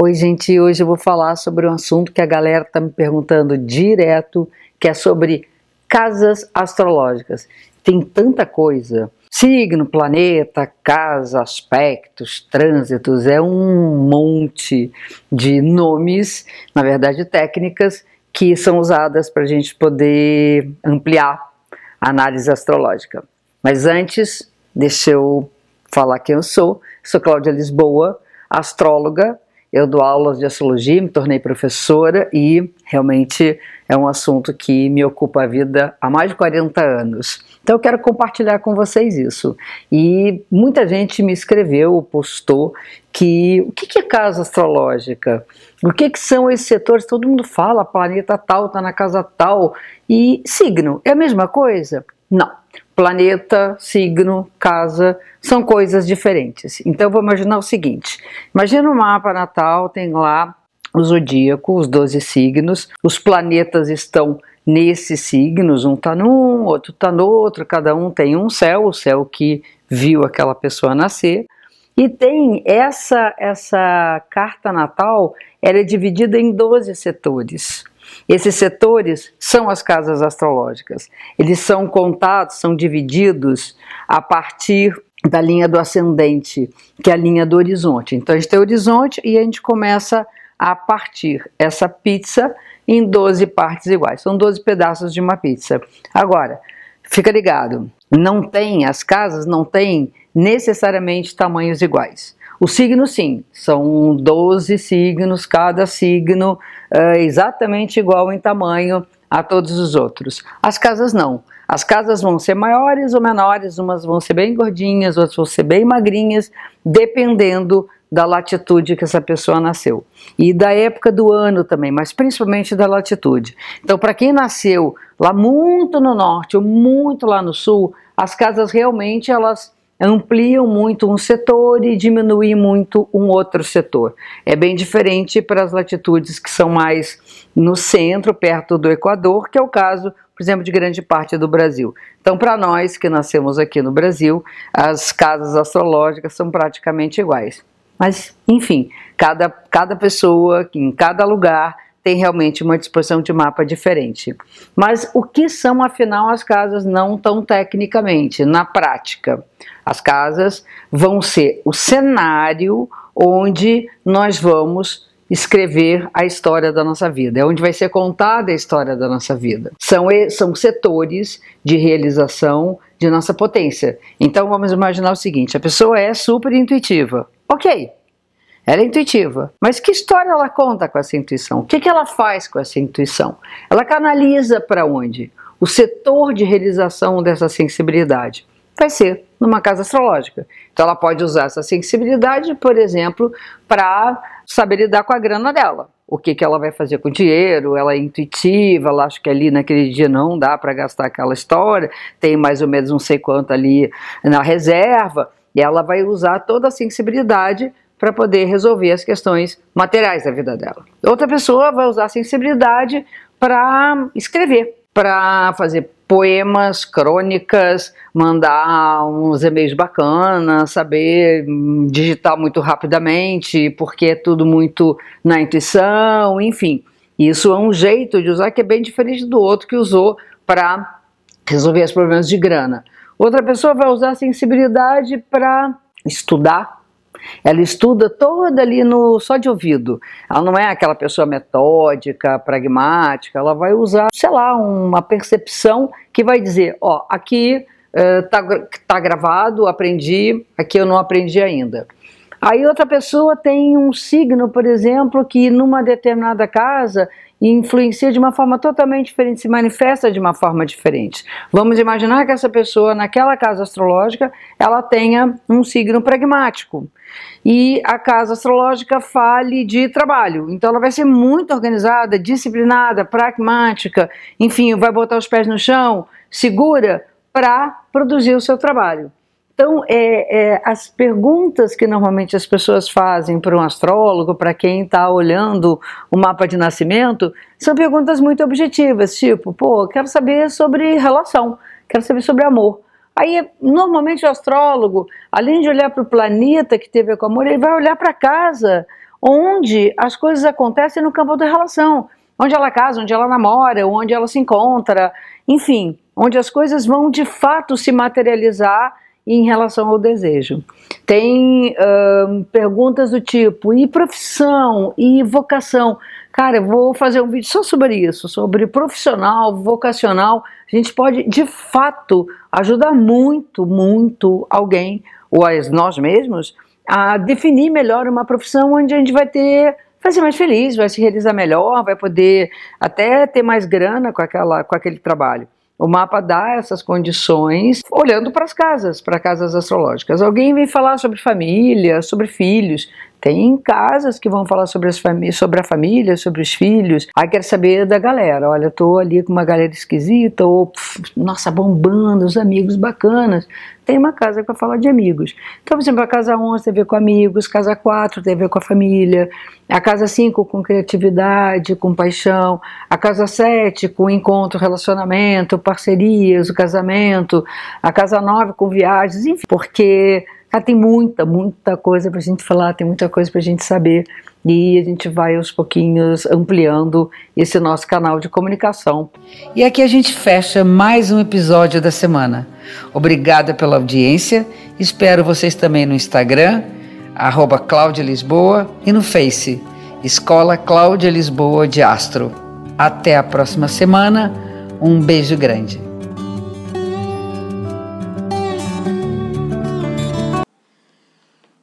Oi, gente, hoje eu vou falar sobre um assunto que a galera está me perguntando direto, que é sobre casas astrológicas. Tem tanta coisa. Signo, planeta, casa, aspectos, trânsitos, é um monte de nomes, na verdade técnicas, que são usadas para a gente poder ampliar a análise astrológica. Mas antes, deixa eu falar quem eu sou. Sou Cláudia Lisboa, astróloga, eu dou aulas de astrologia, me tornei professora e realmente é um assunto que me ocupa a vida há mais de 40 anos. Então eu quero compartilhar com vocês isso. E muita gente me escreveu, postou que o que é casa astrológica? O que, que são esses setores? Todo mundo fala, planeta tal está na casa tal. E signo, é a mesma coisa? Não. Planeta, signo, casa são coisas diferentes. Então vou imaginar o seguinte: imagina um mapa natal, tem lá o zodíaco, os 12 signos, os planetas estão nesses signos, um está num, outro está no outro, cada um tem um céu, o céu que viu aquela pessoa nascer. E tem essa essa carta natal, ela é dividida em 12 setores. Esses setores são as casas astrológicas. Eles são contados, são divididos a partir da linha do ascendente, que é a linha do horizonte. Então a gente tem o horizonte e a gente começa a partir essa pizza em 12 partes iguais. São 12 pedaços de uma pizza. Agora, fica ligado, não tem, as casas não têm necessariamente tamanhos iguais. O signo, sim, são 12 signos, cada signo é exatamente igual em tamanho a todos os outros. As casas não. As casas vão ser maiores ou menores, umas vão ser bem gordinhas, outras vão ser bem magrinhas, dependendo da latitude que essa pessoa nasceu. E da época do ano também, mas principalmente da latitude. Então, para quem nasceu lá muito no norte ou muito lá no sul, as casas realmente elas ampliam muito um setor e diminuem muito um outro setor. É bem diferente para as latitudes que são mais no centro, perto do Equador, que é o caso, por exemplo, de grande parte do Brasil. Então, para nós que nascemos aqui no Brasil, as casas astrológicas são praticamente iguais. Mas, enfim, cada, cada pessoa, em cada lugar, tem realmente uma disposição de mapa diferente. Mas o que são, afinal, as casas não tão tecnicamente, na prática? As casas vão ser o cenário onde nós vamos escrever a história da nossa vida, é onde vai ser contada a história da nossa vida. São, são setores de realização de nossa potência. Então vamos imaginar o seguinte: a pessoa é super intuitiva. Ok, ela é intuitiva. Mas que história ela conta com essa intuição? O que, que ela faz com essa intuição? Ela canaliza para onde? O setor de realização dessa sensibilidade vai ser numa casa astrológica. Então ela pode usar essa sensibilidade, por exemplo, para saber lidar com a grana dela. O que, que ela vai fazer com o dinheiro, ela é intuitiva, ela acha que ali naquele dia não dá para gastar aquela história, tem mais ou menos não sei quanto ali na reserva, e ela vai usar toda a sensibilidade para poder resolver as questões materiais da vida dela. Outra pessoa vai usar a sensibilidade para escrever, para fazer poemas, crônicas, mandar uns e-mails bacanas, saber digitar muito rapidamente, porque é tudo muito na intuição, enfim. Isso é um jeito de usar que é bem diferente do outro que usou para resolver os problemas de grana. Outra pessoa vai usar a sensibilidade para estudar ela estuda toda ali no só de ouvido. Ela não é aquela pessoa metódica, pragmática, ela vai usar, sei lá, uma percepção que vai dizer, ó, aqui está uh, tá gravado, aprendi, aqui eu não aprendi ainda. Aí outra pessoa tem um signo, por exemplo, que numa determinada casa influencia de uma forma totalmente diferente, se manifesta de uma forma diferente. Vamos imaginar que essa pessoa, naquela casa astrológica, ela tenha um signo pragmático e a casa astrológica fale de trabalho. Então ela vai ser muito organizada, disciplinada, pragmática, enfim, vai botar os pés no chão, segura para produzir o seu trabalho. Então, é, é, as perguntas que normalmente as pessoas fazem para um astrólogo, para quem está olhando o mapa de nascimento, são perguntas muito objetivas, tipo, pô, quero saber sobre relação, quero saber sobre amor. Aí, normalmente, o astrólogo, além de olhar para o planeta que teve com amor, ele vai olhar para casa onde as coisas acontecem no campo da relação, onde ela casa, onde ela namora, onde ela se encontra, enfim, onde as coisas vão de fato se materializar em relação ao desejo. Tem perguntas do tipo: e profissão? E vocação? Cara, eu vou fazer um vídeo só sobre isso, sobre profissional, vocacional. A gente pode, de fato, ajudar muito, muito alguém, ou nós mesmos, a definir melhor uma profissão onde a gente vai ter vai ser mais feliz, vai se realizar melhor, vai poder até ter mais grana com, aquela, com aquele trabalho. O mapa dá essas condições olhando para as casas, para casas astrológicas. Alguém vem falar sobre família, sobre filhos. Tem casas que vão falar sobre, as sobre a família, sobre os filhos. Aí quer saber da galera. Olha, tô ali com uma galera esquisita, ou pff, nossa, bombando, os amigos bacanas tem uma casa para falar de amigos. Então, por exemplo, a casa 11 tem a ver com amigos, casa 4 tem a ver com a família, a casa 5 com criatividade, com paixão, a casa 7 com encontro, relacionamento, parcerias, o casamento, a casa 9 com viagens, enfim, porque Cara, tem muita, muita coisa para a gente falar, tem muita coisa para a gente saber e a gente vai aos pouquinhos ampliando esse nosso canal de comunicação. E aqui a gente fecha mais um episódio da semana. Obrigada pela audiência, espero vocês também no Instagram, arroba Cláudia Lisboa e no Face, Escola Cláudia Lisboa de Astro. Até a próxima semana, um beijo grande.